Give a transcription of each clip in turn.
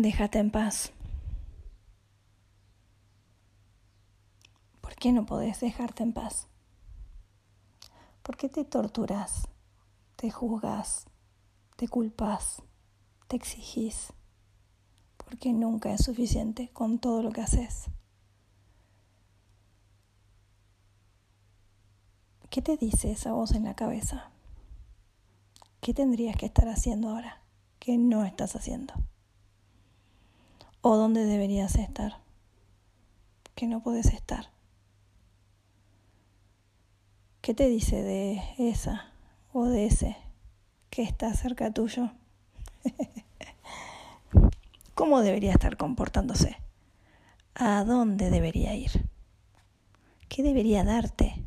Déjate en paz. ¿Por qué no podés dejarte en paz? ¿Por qué te torturas, te juzgas, te culpas, te exigís? Porque nunca es suficiente con todo lo que haces. ¿Qué te dice esa voz en la cabeza? ¿Qué tendrías que estar haciendo ahora que no estás haciendo? ¿O dónde deberías estar que no puedes estar? ¿Qué te dice de esa o de ese que está cerca tuyo? ¿Cómo debería estar comportándose? ¿A dónde debería ir? ¿Qué debería darte?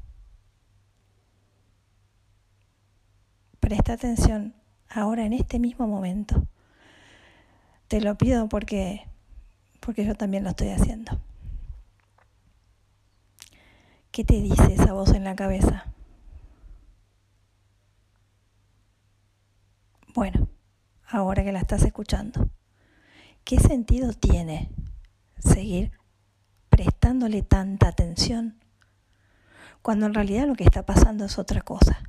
Presta atención ahora en este mismo momento. Te lo pido porque porque yo también lo estoy haciendo. ¿Qué te dice esa voz en la cabeza? Bueno, ahora que la estás escuchando, ¿qué sentido tiene seguir prestándole tanta atención cuando en realidad lo que está pasando es otra cosa?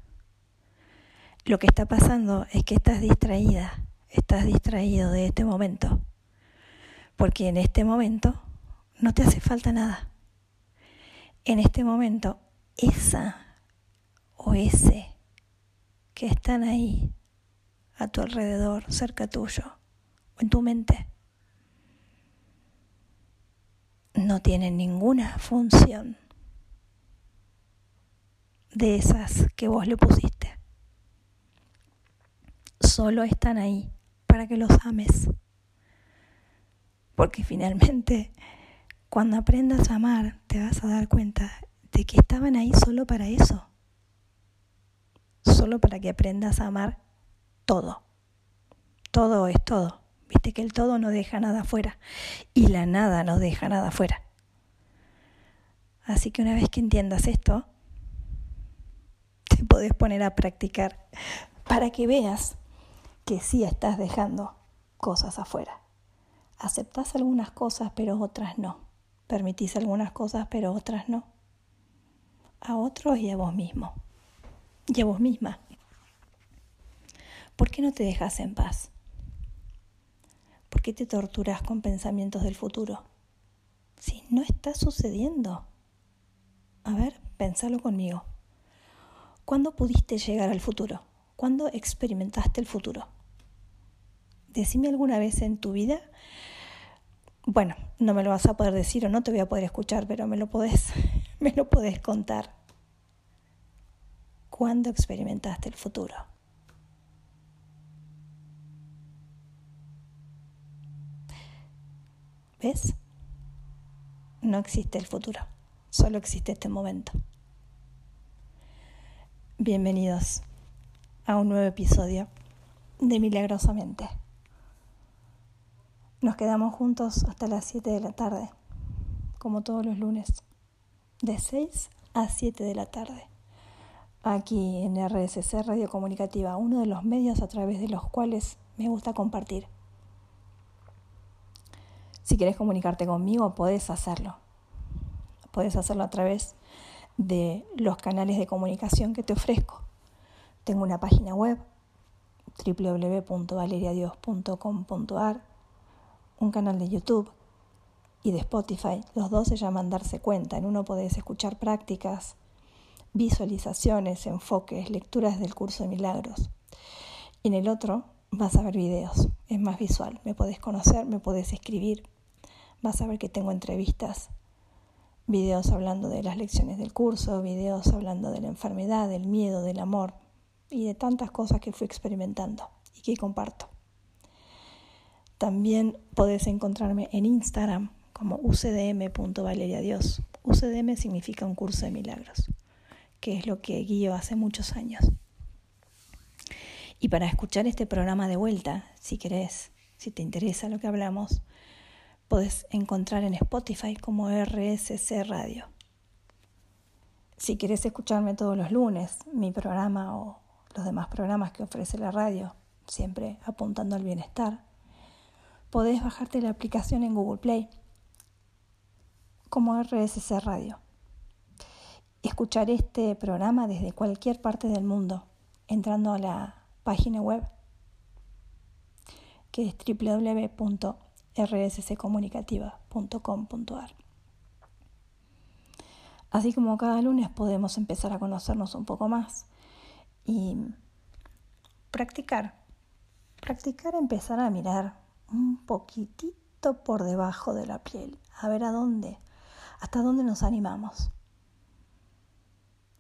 Lo que está pasando es que estás distraída, estás distraído de este momento, porque en este momento no te hace falta nada. En este momento, esa o ese que están ahí a tu alrededor, cerca tuyo, o en tu mente, no tienen ninguna función de esas que vos le pusiste solo están ahí para que los ames. Porque finalmente, cuando aprendas a amar, te vas a dar cuenta de que estaban ahí solo para eso. Solo para que aprendas a amar todo. Todo es todo. Viste que el todo no deja nada afuera y la nada no deja nada afuera. Así que una vez que entiendas esto, te podés poner a practicar para que veas que sí estás dejando cosas afuera. Aceptás algunas cosas, pero otras no. Permitís algunas cosas, pero otras no. A otros y a vos mismo. Y a vos misma. ¿Por qué no te dejas en paz? ¿Por qué te torturas con pensamientos del futuro? Si no está sucediendo. A ver, pensalo conmigo. ¿Cuándo pudiste llegar al futuro? ¿Cuándo experimentaste el futuro? Decime alguna vez en tu vida, bueno, no me lo vas a poder decir o no te voy a poder escuchar, pero me lo podés, me lo podés contar. ¿Cuándo experimentaste el futuro? ¿Ves? No existe el futuro, solo existe este momento. Bienvenidos a un nuevo episodio de Milagrosamente. Nos quedamos juntos hasta las 7 de la tarde, como todos los lunes, de 6 a 7 de la tarde, aquí en RSC Radio Comunicativa, uno de los medios a través de los cuales me gusta compartir. Si quieres comunicarte conmigo, puedes hacerlo. Puedes hacerlo a través de los canales de comunicación que te ofrezco. Tengo una página web www.valeriadios.com.ar un canal de YouTube y de Spotify. Los dos se llaman Darse Cuenta. En uno podés escuchar prácticas, visualizaciones, enfoques, lecturas del curso de milagros. Y en el otro vas a ver videos, es más visual. Me podés conocer, me podés escribir. Vas a ver que tengo entrevistas, videos hablando de las lecciones del curso, videos hablando de la enfermedad, del miedo, del amor y de tantas cosas que fui experimentando y que comparto. También podés encontrarme en Instagram como ucdm.valeriadios. UCDM significa un curso de milagros, que es lo que guío hace muchos años. Y para escuchar este programa de vuelta, si querés, si te interesa lo que hablamos, podés encontrar en Spotify como RSC Radio. Si querés escucharme todos los lunes, mi programa o los demás programas que ofrece la radio, siempre apuntando al bienestar, podés bajarte la aplicación en Google Play como RSC Radio. Escuchar este programa desde cualquier parte del mundo entrando a la página web que es www.rsccomunicativa.com.ar. Así como cada lunes podemos empezar a conocernos un poco más y practicar, practicar empezar a mirar un poquitito por debajo de la piel, a ver a dónde, hasta dónde nos animamos.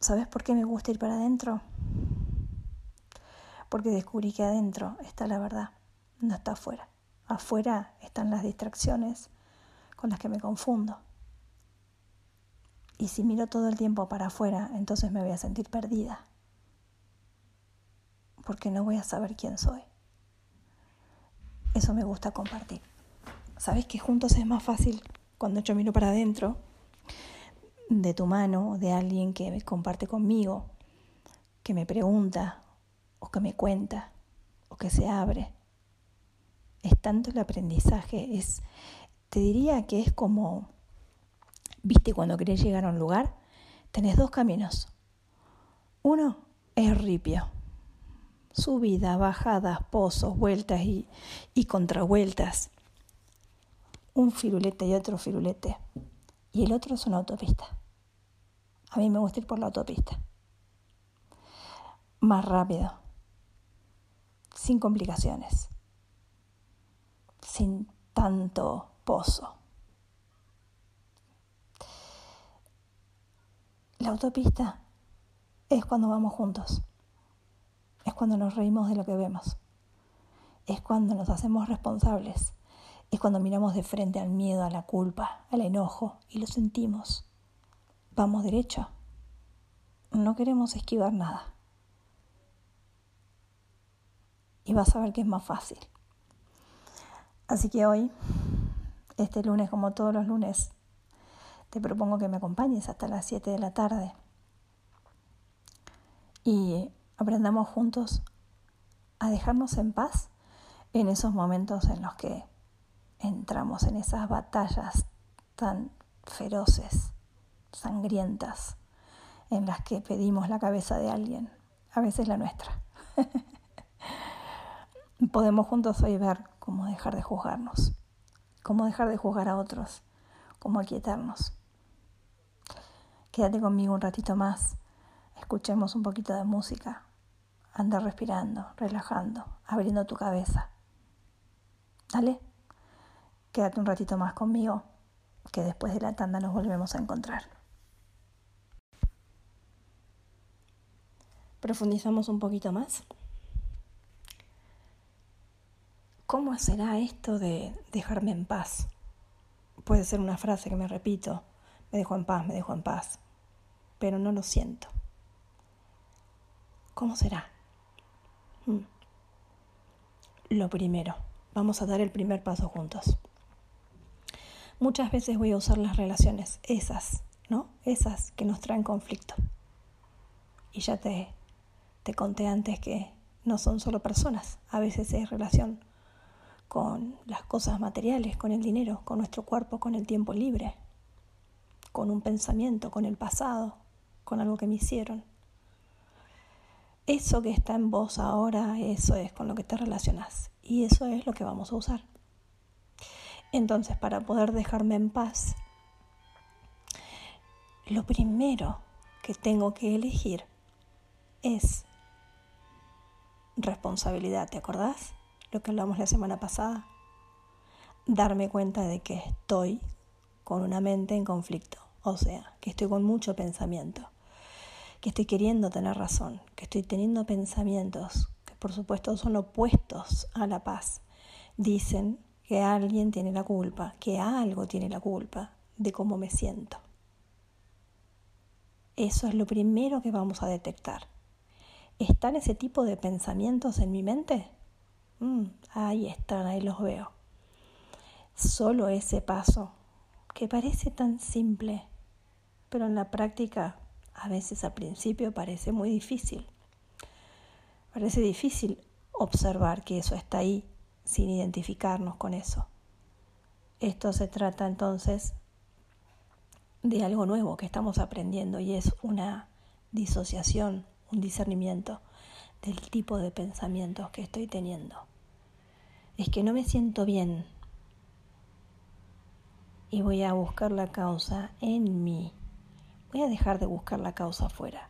¿Sabes por qué me gusta ir para adentro? Porque descubrí que adentro está la verdad, no está afuera. Afuera están las distracciones con las que me confundo. Y si miro todo el tiempo para afuera, entonces me voy a sentir perdida. Porque no voy a saber quién soy. Eso me gusta compartir. Sabes que juntos es más fácil cuando yo miro para adentro, de tu mano, de alguien que comparte conmigo, que me pregunta, o que me cuenta, o que se abre. Es tanto el aprendizaje, es, te diría que es como ¿Viste cuando querés llegar a un lugar? Tenés dos caminos. Uno es ripio. Subidas, bajadas, pozos, vueltas y, y contravueltas. Un firulete y otro firulete. Y el otro es una autopista. A mí me gusta ir por la autopista. Más rápido. Sin complicaciones. Sin tanto pozo. La autopista es cuando vamos juntos, es cuando nos reímos de lo que vemos, es cuando nos hacemos responsables, es cuando miramos de frente al miedo, a la culpa, al enojo y lo sentimos. Vamos derecho, no queremos esquivar nada. Y vas a ver que es más fácil. Así que hoy, este lunes como todos los lunes, te propongo que me acompañes hasta las 7 de la tarde y aprendamos juntos a dejarnos en paz en esos momentos en los que entramos en esas batallas tan feroces, sangrientas, en las que pedimos la cabeza de alguien, a veces la nuestra. Podemos juntos hoy ver cómo dejar de juzgarnos, cómo dejar de juzgar a otros, cómo aquietarnos. Quédate conmigo un ratito más. Escuchemos un poquito de música. Anda respirando, relajando, abriendo tu cabeza. Dale. Quédate un ratito más conmigo, que después de la tanda nos volvemos a encontrar. Profundizamos un poquito más. ¿Cómo será esto de dejarme en paz? Puede ser una frase que me repito, me dejo en paz, me dejo en paz pero no lo siento. ¿Cómo será? Hmm. Lo primero, vamos a dar el primer paso juntos. Muchas veces voy a usar las relaciones, esas, ¿no? Esas que nos traen conflicto. Y ya te, te conté antes que no son solo personas, a veces es relación con las cosas materiales, con el dinero, con nuestro cuerpo, con el tiempo libre, con un pensamiento, con el pasado, con algo que me hicieron. Eso que está en vos ahora, eso es con lo que te relacionas y eso es lo que vamos a usar. Entonces, para poder dejarme en paz, lo primero que tengo que elegir es responsabilidad, ¿te acordás? Lo que hablamos la semana pasada. Darme cuenta de que estoy con una mente en conflicto, o sea, que estoy con mucho pensamiento estoy queriendo tener razón, que estoy teniendo pensamientos que por supuesto son opuestos a la paz. Dicen que alguien tiene la culpa, que algo tiene la culpa de cómo me siento. Eso es lo primero que vamos a detectar. ¿Están ese tipo de pensamientos en mi mente? Mm, ahí están, ahí los veo. Solo ese paso, que parece tan simple, pero en la práctica a veces al principio parece muy difícil. Parece difícil observar que eso está ahí, sin identificarnos con eso. Esto se trata entonces de algo nuevo que estamos aprendiendo y es una disociación, un discernimiento del tipo de pensamientos que estoy teniendo. Es que no me siento bien y voy a buscar la causa en mí. Voy a dejar de buscar la causa afuera.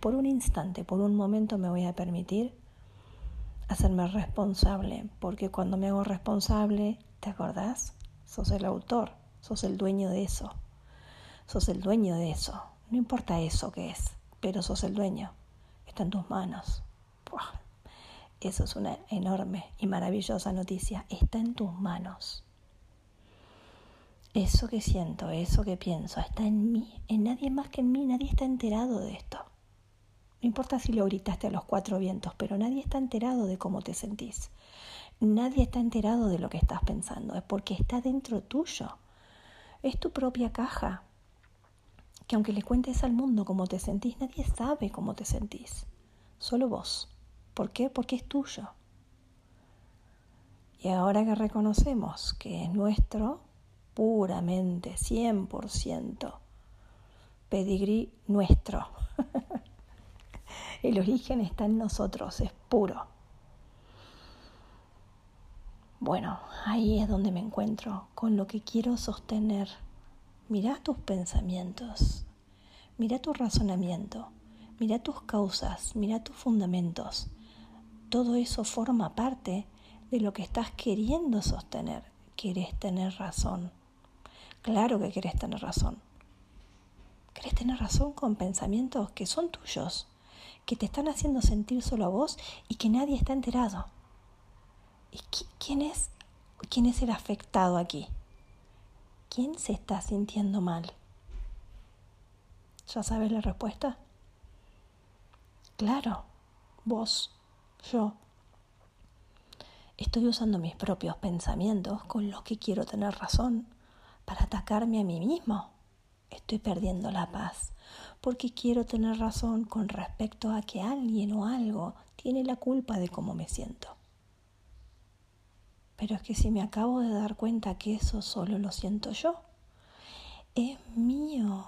Por un instante, por un momento me voy a permitir hacerme responsable, porque cuando me hago responsable, ¿te acordás? Sos el autor, sos el dueño de eso, sos el dueño de eso, no importa eso que es, pero sos el dueño, está en tus manos. Eso es una enorme y maravillosa noticia, está en tus manos. Eso que siento, eso que pienso, está en mí, en nadie más que en mí, nadie está enterado de esto. No importa si lo gritaste a los cuatro vientos, pero nadie está enterado de cómo te sentís. Nadie está enterado de lo que estás pensando, es porque está dentro tuyo. Es tu propia caja. Que aunque le cuentes al mundo cómo te sentís, nadie sabe cómo te sentís. Solo vos. ¿Por qué? Porque es tuyo. Y ahora que reconocemos que es nuestro, puramente, 100%, pedigrí nuestro. El origen está en nosotros, es puro. Bueno, ahí es donde me encuentro, con lo que quiero sostener. Mira tus pensamientos, mira tu razonamiento, mira tus causas, mira tus fundamentos. Todo eso forma parte de lo que estás queriendo sostener. Quieres tener razón. Claro que quieres tener razón. Quieres tener razón con pensamientos que son tuyos, que te están haciendo sentir solo a vos y que nadie está enterado. ¿Y quién es, quién es el afectado aquí? ¿Quién se está sintiendo mal? ¿Ya sabes la respuesta? Claro, vos, yo. Estoy usando mis propios pensamientos con los que quiero tener razón para atacarme a mí mismo. Estoy perdiendo la paz porque quiero tener razón con respecto a que alguien o algo tiene la culpa de cómo me siento. Pero es que si me acabo de dar cuenta que eso solo lo siento yo, es mío.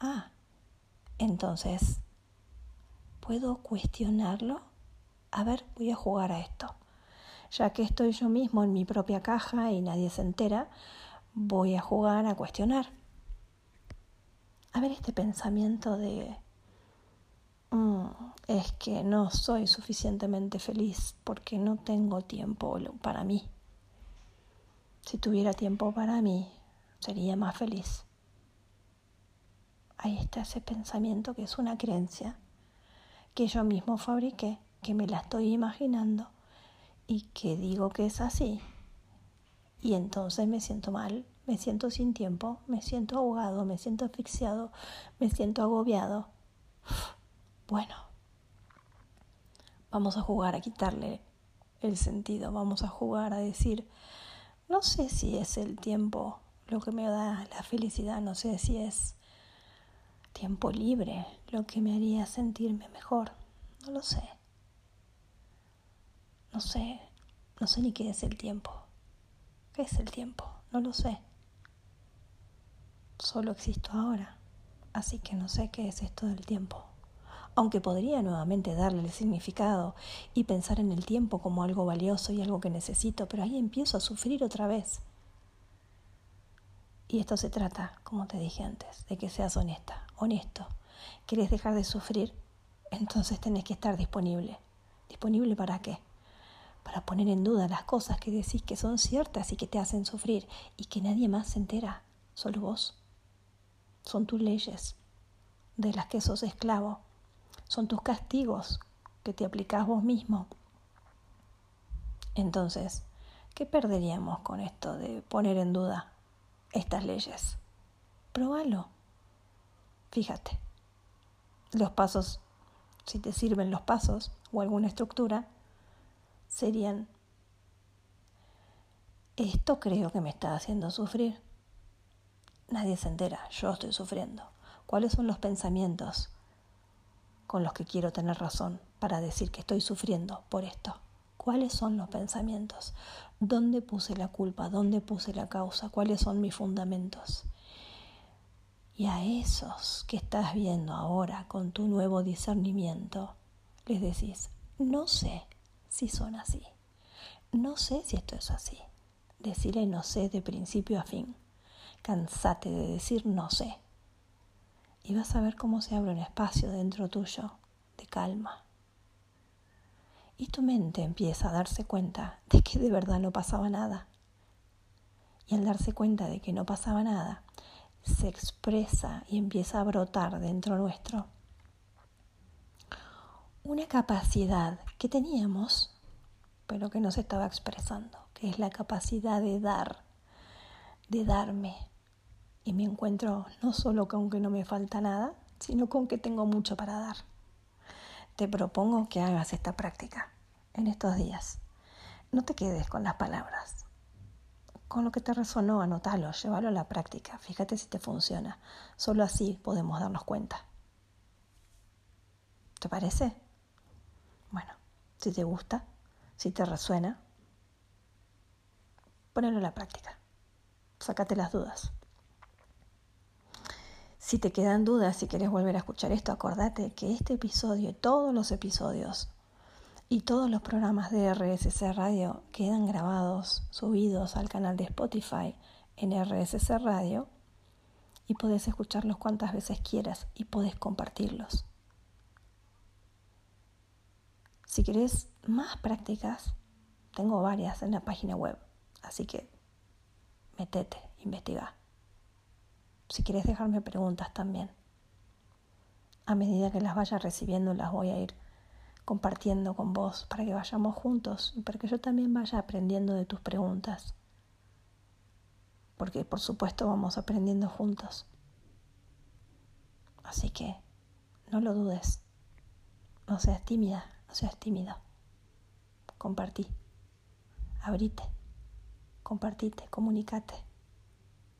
Ah, entonces, ¿puedo cuestionarlo? A ver, voy a jugar a esto. Ya que estoy yo mismo en mi propia caja y nadie se entera, voy a jugar a cuestionar a ver este pensamiento de mm, es que no soy suficientemente feliz porque no tengo tiempo para mí. Si tuviera tiempo para mí, sería más feliz. Ahí está ese pensamiento que es una creencia que yo mismo fabriqué, que me la estoy imaginando y que digo que es así. Y entonces me siento mal me siento sin tiempo, me siento ahogado, me siento asfixiado, me siento agobiado. Bueno, vamos a jugar a quitarle el sentido, vamos a jugar a decir, no sé si es el tiempo lo que me da la felicidad, no sé si es tiempo libre lo que me haría sentirme mejor, no lo sé. No sé, no sé ni qué es el tiempo. ¿Qué es el tiempo? No lo sé solo existo ahora, así que no sé qué es esto del tiempo. Aunque podría nuevamente darle el significado y pensar en el tiempo como algo valioso y algo que necesito, pero ahí empiezo a sufrir otra vez. Y esto se trata, como te dije antes, de que seas honesta, honesto. ¿Quieres dejar de sufrir? Entonces tenés que estar disponible. ¿Disponible para qué? Para poner en duda las cosas que decís que son ciertas y que te hacen sufrir y que nadie más se entera, solo vos son tus leyes de las que sos esclavo, son tus castigos que te aplicás vos mismo. Entonces, ¿qué perderíamos con esto de poner en duda estas leyes? Probalo. Fíjate. Los pasos, si te sirven los pasos o alguna estructura, serían, esto creo que me está haciendo sufrir nadie se entera, yo estoy sufriendo. ¿Cuáles son los pensamientos con los que quiero tener razón para decir que estoy sufriendo por esto? cuáles son los pensamientos, dónde puse la culpa, dónde puse la causa, cuáles son mis fundamentos. Y a esos que estás viendo ahora con tu nuevo discernimiento, les decís, no sé si son así, no sé si esto es así. Decirle no sé de principio a fin. Cansate de decir no sé. Y vas a ver cómo se abre un espacio dentro tuyo de calma. Y tu mente empieza a darse cuenta de que de verdad no pasaba nada. Y al darse cuenta de que no pasaba nada, se expresa y empieza a brotar dentro nuestro una capacidad que teníamos, pero que no se estaba expresando, que es la capacidad de dar, de darme. Y me encuentro no solo con que no me falta nada, sino con que tengo mucho para dar te propongo que hagas esta práctica en estos días. No te quedes con las palabras. Con lo que te resonó, anótalo, llévalo a la práctica. Fíjate si te funciona. Solo así podemos darnos cuenta. ¿Te parece? Bueno, si te gusta, si te resuena, ponelo a la práctica. Sácate las dudas. Si te quedan dudas, si quieres volver a escuchar esto, acordate que este episodio, todos los episodios y todos los programas de RSC Radio quedan grabados, subidos al canal de Spotify en RSC Radio y puedes escucharlos cuantas veces quieras y puedes compartirlos. Si quieres más prácticas, tengo varias en la página web, así que metete, investiga si quieres dejarme preguntas también. A medida que las vaya recibiendo, las voy a ir compartiendo con vos para que vayamos juntos y para que yo también vaya aprendiendo de tus preguntas. Porque por supuesto vamos aprendiendo juntos. Así que no lo dudes. No seas tímida, no seas tímido. Compartí. Abrite. Compartite, comunicate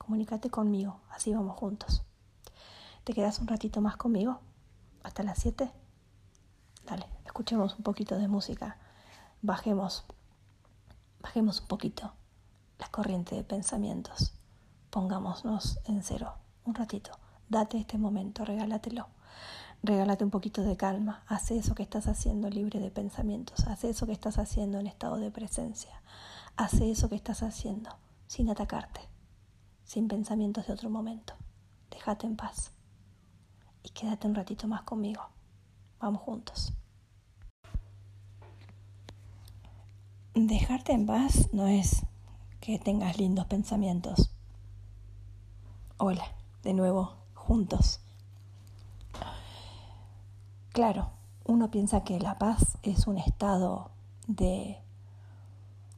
comunícate conmigo, así vamos juntos. ¿Te quedas un ratito más conmigo? ¿Hasta las 7? Dale, escuchemos un poquito de música. Bajemos, bajemos un poquito la corriente de pensamientos. Pongámonos en cero un ratito. Date este momento, regálatelo. Regálate un poquito de calma. Haz eso que estás haciendo libre de pensamientos. Haz eso que estás haciendo en estado de presencia. Haz eso que estás haciendo sin atacarte sin pensamientos de otro momento. Déjate en paz y quédate un ratito más conmigo. Vamos juntos. Dejarte en paz no es que tengas lindos pensamientos. Hola, de nuevo, juntos. Claro, uno piensa que la paz es un estado de,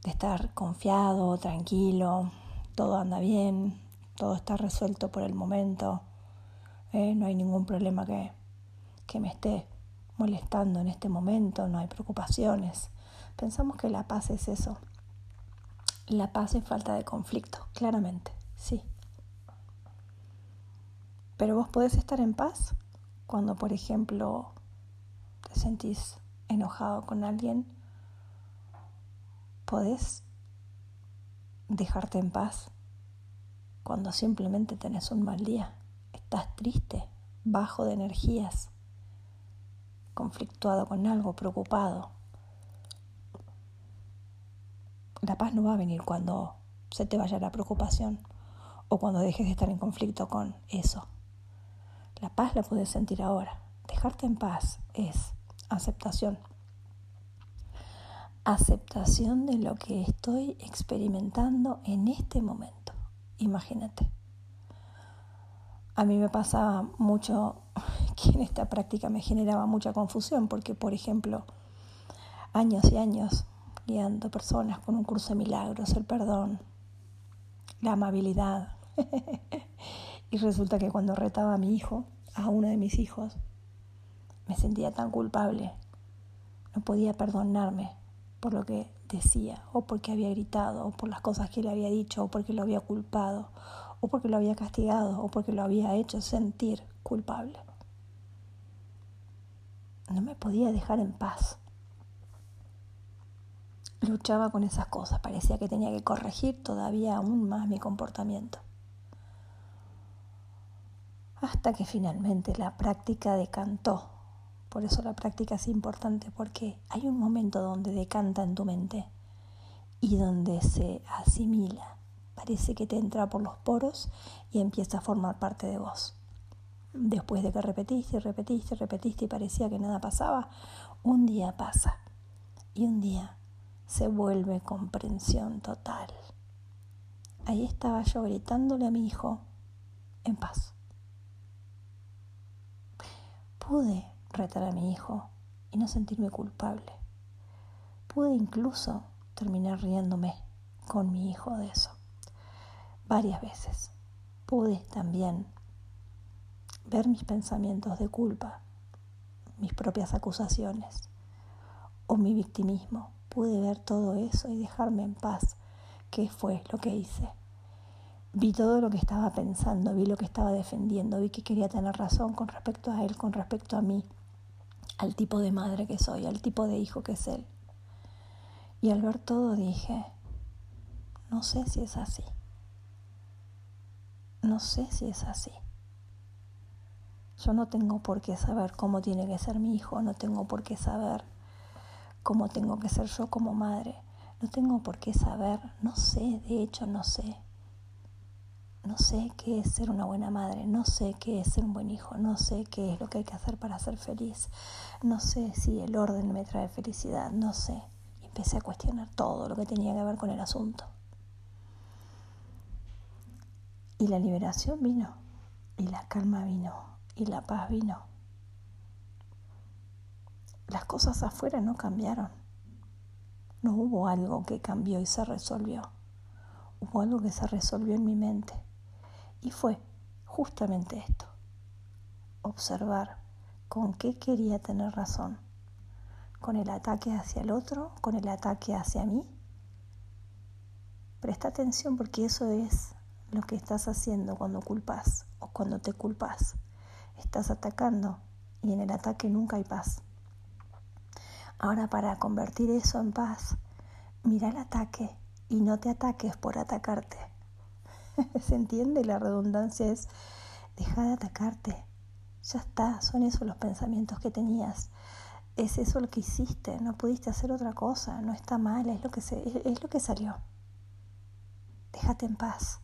estar confiado, tranquilo, todo anda bien, todo está resuelto por el momento, eh, no hay ningún problema que, que me esté molestando en este momento, no hay preocupaciones. Pensamos que la paz es eso. La paz es falta de conflicto, claramente, sí. Pero vos podés estar en paz cuando, por ejemplo, te sentís enojado con alguien. Podés dejarte en paz cuando simplemente tenés un mal día, estás triste, bajo de energías, conflictuado con algo, preocupado. La paz no va a venir cuando se te vaya la preocupación o cuando dejes de estar en conflicto con eso. La paz la puedes sentir ahora. Dejarte en paz es aceptación aceptación de lo que estoy experimentando en este momento. Imagínate. A mí me pasaba mucho que en esta práctica me generaba mucha confusión porque, por ejemplo, años y años guiando personas con un curso de milagros, el perdón, la amabilidad. y resulta que cuando retaba a mi hijo, a uno de mis hijos, me sentía tan culpable. No podía perdonarme por lo que decía, o porque había gritado, o por las cosas que le había dicho, o porque lo había culpado, o porque lo había castigado, o porque lo había hecho sentir culpable. No me podía dejar en paz. luchaba con esas cosas, parecía que tenía que corregir todavía aún más mi comportamiento. Hasta que finalmente la práctica decantó. Por eso la práctica es importante, porque hay un momento donde decanta en tu mente y donde se asimila. Parece que te entra por los poros y empieza a formar parte de vos. Después de que repetiste y repetiste y repetiste y parecía que nada pasaba, un día pasa y un día se vuelve comprensión total. Ahí estaba yo gritándole a mi hijo en paz. Pude retar a mi hijo y no sentirme culpable. Pude incluso terminar riéndome con mi hijo de eso. Varias veces. Pude también ver mis pensamientos de culpa, mis propias acusaciones o mi victimismo pude ver todo eso y dejarme en paz. ¿Qué fue lo que hice? Vi todo lo que estaba pensando, vi lo que estaba defendiendo, vi que quería tener razón con respecto a él, con respecto a mí, al tipo de madre que soy, al tipo de hijo que es él. Y al ver todo dije, no sé si es así. No sé si es así. Yo no tengo por qué saber cómo tiene que ser mi hijo, no tengo por qué saber cómo tengo que ser yo como madre. No tengo por qué saber, no sé, de hecho no sé. No sé qué es ser una buena madre, no sé qué es ser un buen hijo, no sé qué es lo que hay que hacer para ser feliz, no sé si el orden me trae felicidad, no sé. Y empecé a cuestionar todo lo que tenía que ver con el asunto. Y la liberación vino, y la calma vino, y la paz vino las cosas afuera no cambiaron. No hubo algo que cambió y se resolvió. Hubo algo que se resolvió en mi mente. Y fue justamente esto. Observar con qué quería tener razón. Con el ataque hacia el otro, con el ataque hacia mí. Presta atención porque eso es lo que estás haciendo cuando culpas o cuando te culpas. Estás atacando y en el ataque nunca hay paz. Ahora para convertir eso en paz, mira el ataque y no te ataques por atacarte. ¿Se entiende? La redundancia es, deja de atacarte. Ya está, son esos los pensamientos que tenías. Es eso lo que hiciste, no pudiste hacer otra cosa, no está mal, es lo que, se, es lo que salió. Déjate en paz,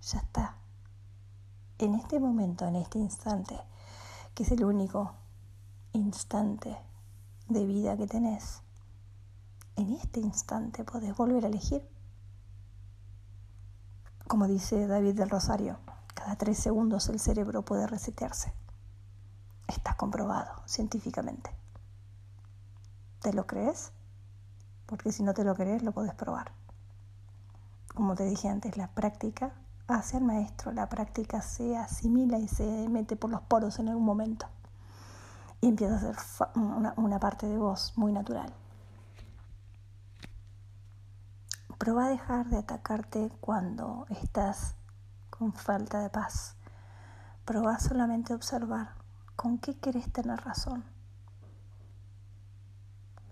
ya está. En este momento, en este instante, que es el único instante de vida que tenés, en este instante podés volver a elegir. Como dice David del Rosario, cada tres segundos el cerebro puede resetearse. Está comprobado científicamente. ¿Te lo crees? Porque si no te lo crees, lo podés probar. Como te dije antes, la práctica hace al maestro, la práctica se asimila y se mete por los poros en algún momento y empieza a ser una, parte de vos muy natural. Proba a dejar de atacarte cuando estás con falta de paz. Proba solamente a observar con qué querés tener razón.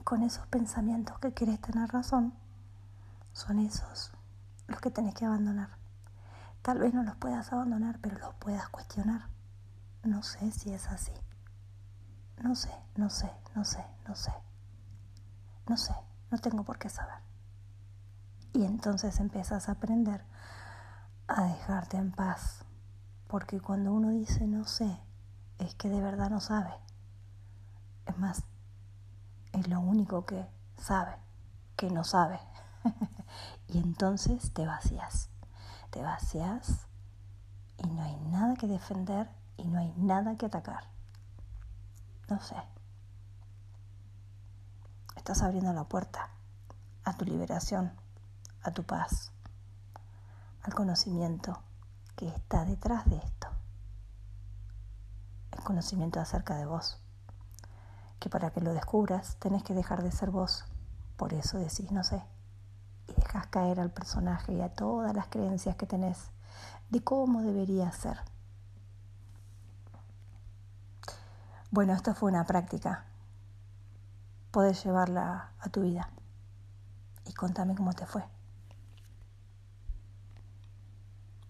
Con esos pensamientos que querés tener razón, son esos los que tenés que abandonar. Tal vez no los puedas abandonar, pero los puedas cuestionar. No sé si es así. No sé, no sé, no sé, no sé. No sé, no tengo por qué saber. Y entonces empiezas a aprender a dejarte en paz. Porque cuando uno dice no sé, es que de verdad no sabe. Es más, es lo único que sabe, que no sabe. y entonces te vacías. Te vacías y no hay nada que defender y no hay nada que atacar no sé. Estás abriendo la puerta a tu liberación, a tu paz, al conocimiento que está detrás de esto. El conocimiento acerca de vos. Que para que lo descubras tenés que dejar de ser vos. Por eso decís no sé. Y dejas caer al personaje y a todas las creencias que tenés de cómo debería ser. Bueno, esto fue una práctica. Puedes llevarla a tu vida. y contame cómo te fue.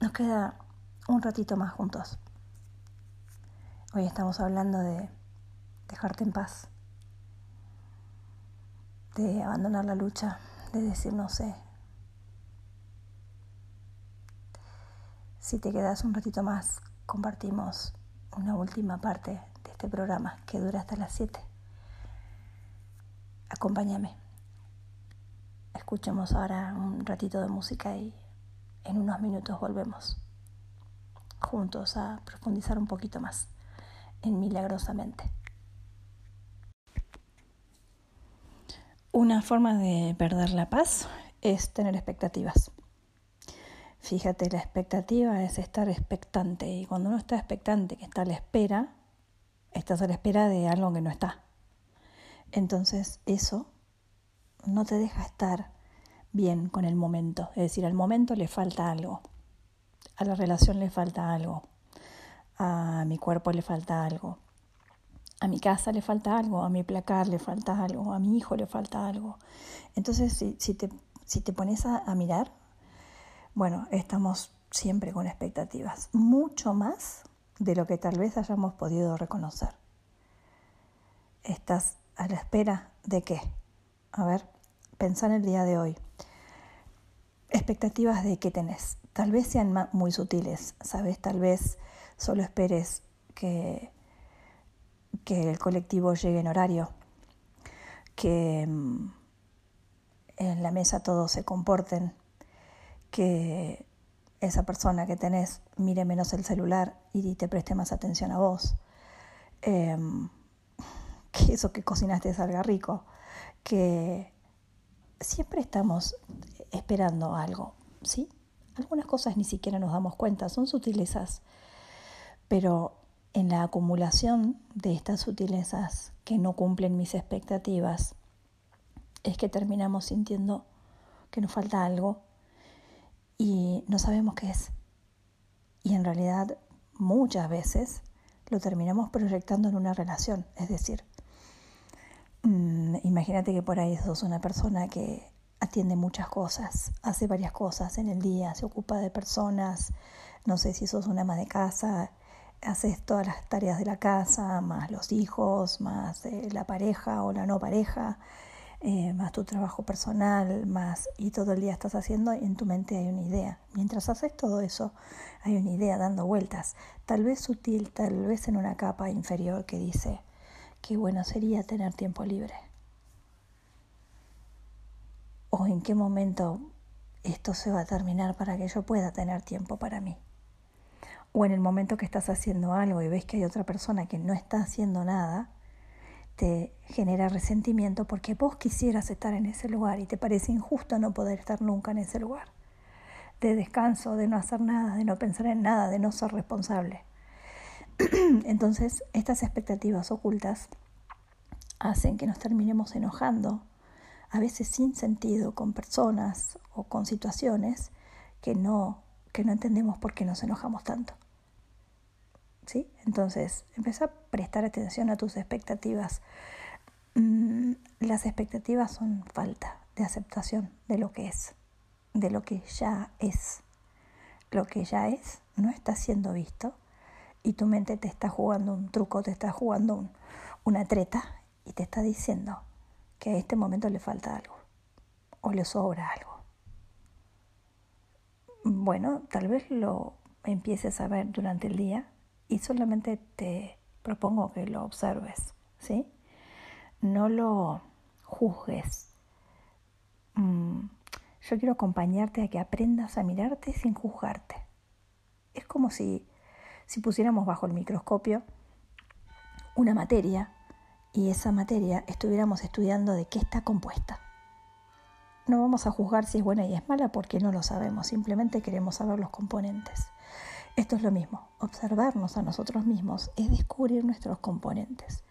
Nos queda un ratito más juntos. Hoy estamos hablando de dejarte en paz, de abandonar la lucha, de decir no sé. Si te quedas un ratito más, compartimos una última parte de este programa que dura hasta las 7. Acompáñame. Escuchemos ahora un ratito de música y en unos minutos volvemos juntos a profundizar un poquito más en Milagrosamente. Una forma de perder la paz es tener expectativas. Fíjate, la expectativa es estar expectante y cuando uno está expectante, que está a la espera, estás a la espera de algo que no está. Entonces eso no te deja estar bien con el momento. Es decir, al momento le falta algo, a la relación le falta algo, a mi cuerpo le falta algo, a mi casa le falta algo, a mi placar le falta algo, a mi hijo le falta algo. Entonces, si, te, si te pones a, a mirar, bueno, estamos siempre con expectativas, mucho más de lo que tal vez hayamos podido reconocer. Estás a la espera de qué? A ver, pensá en el día de hoy. Expectativas de qué tenés. Tal vez sean muy sutiles, ¿sabes? Tal vez solo esperes que que el colectivo llegue en horario, que mm, en la mesa todos se comporten, que esa persona que tenés mire menos el celular y te preste más atención a vos, em, que eso que cocinaste salga rico, que siempre estamos esperando algo, ¿sí? Algunas cosas ni siquiera nos damos cuenta, son sutilezas, pero en la acumulación de estas sutilezas que no cumplen mis expectativas, es que terminamos sintiendo que nos falta algo y no sabemos qué es. Y en realidad muchas veces lo terminamos proyectando en una relación. Es decir, mm, imagínate que por ahí sos una persona que atiende muchas cosas, hace varias cosas en el día, se ocupa de personas, no sé si sos una ama de casa, haces todas las tareas de la casa, más los hijos, más eh, la pareja o la no pareja, eh, más tu trabajo personal, más y todo el día estás haciendo en tu mente hay una idea. Mientras haces todo eso, hay una idea dando vueltas, tal vez sutil, tal vez en una capa inferior que dice, qué bueno sería tener tiempo libre. O en qué momento esto se va a terminar para que yo pueda tener tiempo para mí o en el momento que estás haciendo algo y ves que hay otra persona que no está haciendo nada, te genera resentimiento porque vos quisieras estar en ese lugar y te parece injusto no poder estar nunca en ese lugar. De descanso, de no hacer nada, de no pensar en nada, de no ser responsable. Entonces, estas expectativas ocultas hacen que nos terminemos enojando, a veces sin sentido, con personas o con situaciones que no que no entendemos por qué nos enojamos tanto. ¿Sí? Entonces, empieza a prestar atención a tus expectativas. Mm, las expectativas son falta de aceptación de lo que es, de lo que ya es. Lo que ya es no está siendo visto y tu mente te está jugando un truco, te está jugando una treta y te está diciendo que a este momento le falta algo o le sobra algo bueno, tal vez lo empieces a ver durante el día y solamente te propongo que lo observes, ¿sí? No lo juzgues. Mm, yo quiero acompañarte a que aprendas a mirarte sin juzgarte. Es como si, si pusiéramos bajo el microscopio una materia y esa materia estuviéramos estudiando de qué está compuesta. No vamos a juzgar si es buena y es mala porque no lo sabemos, simplemente queremos saber los componentes. Esto es lo mismo, observarnos a nosotros mismos es descubrir nuestros componentes.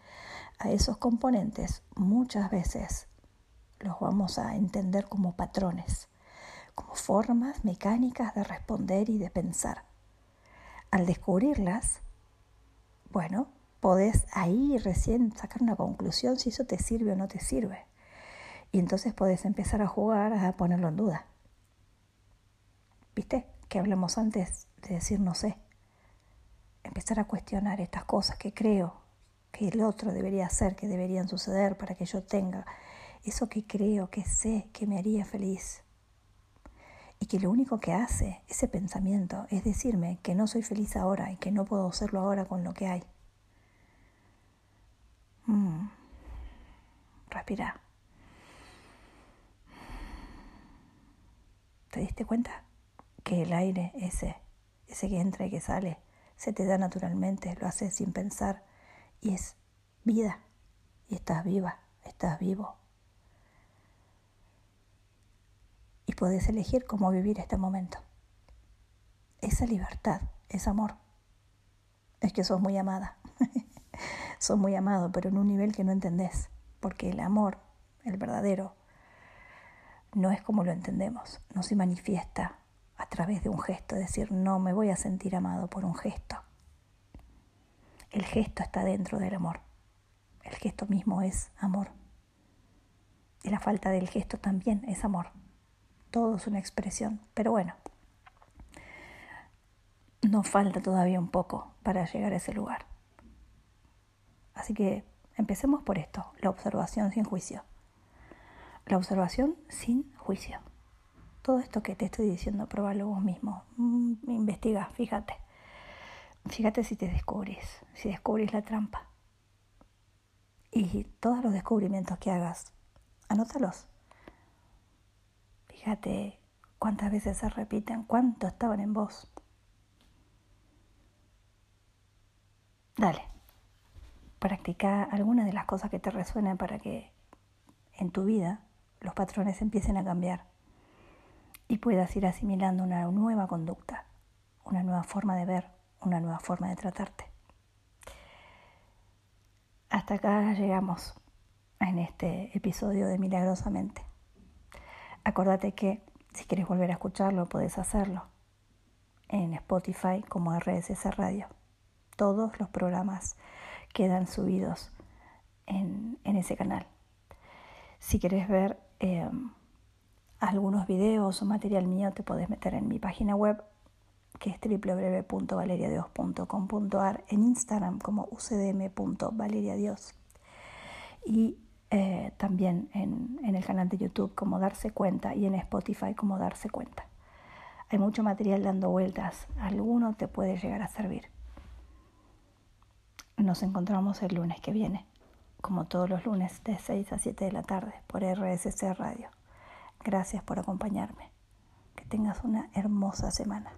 A esos componentes muchas veces los vamos a entender como patrones, como formas mecánicas de responder y de pensar. Al descubrirlas, bueno, podés ahí recién sacar una conclusión si eso te sirve o no te sirve. Y entonces podés empezar a jugar a ponerlo en duda. ¿Viste? Que hablamos antes de decir no sé. Empezar a cuestionar estas cosas que creo que el otro debería hacer, que deberían suceder para que yo tenga eso que creo, que sé, que me haría feliz. Y que lo único que hace ese pensamiento es decirme que no soy feliz ahora y que no puedo hacerlo ahora con lo que hay. Mm. Respira. ¿Te diste cuenta que el aire ese, ese que entra y que sale, se te da naturalmente, lo haces sin pensar y es vida y estás viva, estás vivo. Y puedes elegir cómo vivir este momento. Esa libertad es amor. Es que sos muy amada. sos muy amado, pero en un nivel que no entendés, porque el amor, el verdadero, no es como lo entendemos, no se manifiesta a través de un gesto, es decir, no me voy a sentir amado por un gesto. El gesto está dentro del amor. El gesto mismo es amor. Y la falta del gesto también es amor. Todo es una expresión. Pero bueno, nos falta todavía un poco para llegar a ese lugar. Así que empecemos por esto, la observación sin juicio. La observación sin juicio. Todo esto que te estoy diciendo, probalo vos mismo. Mm, investiga, fíjate. Fíjate si te descubrís, si descubrís la trampa. Y todos los descubrimientos que hagas, anótalos. Cuántas veces se repiten, cuánto estaban en vos. Dale, practica alguna de las cosas que te resuenen para que en tu vida los patrones empiecen a cambiar y puedas ir asimilando una nueva conducta, una nueva forma de ver, una nueva forma de tratarte. Hasta acá llegamos en este episodio de Milagrosamente. Acordate que si quieres volver a escucharlo, puedes hacerlo en Spotify como RSS Radio. Todos los programas quedan subidos en, ese canal. Si quieres ver eh, algunos videos o material mío, te puedes meter en mi página web que es www.valeriadios.com.ar, en Instagram como ucdm.valeriadios y eh, también en, en el canal de YouTube como Darse Cuenta y en Spotify como Darse Cuenta. Hay mucho material dando vueltas, alguno te puede llegar a servir. Nos encontramos el lunes que viene, como todos los lunes de 6 a 7 de la tarde por RSC Radio. Gracias por acompañarme. Que tengas una hermosa semana.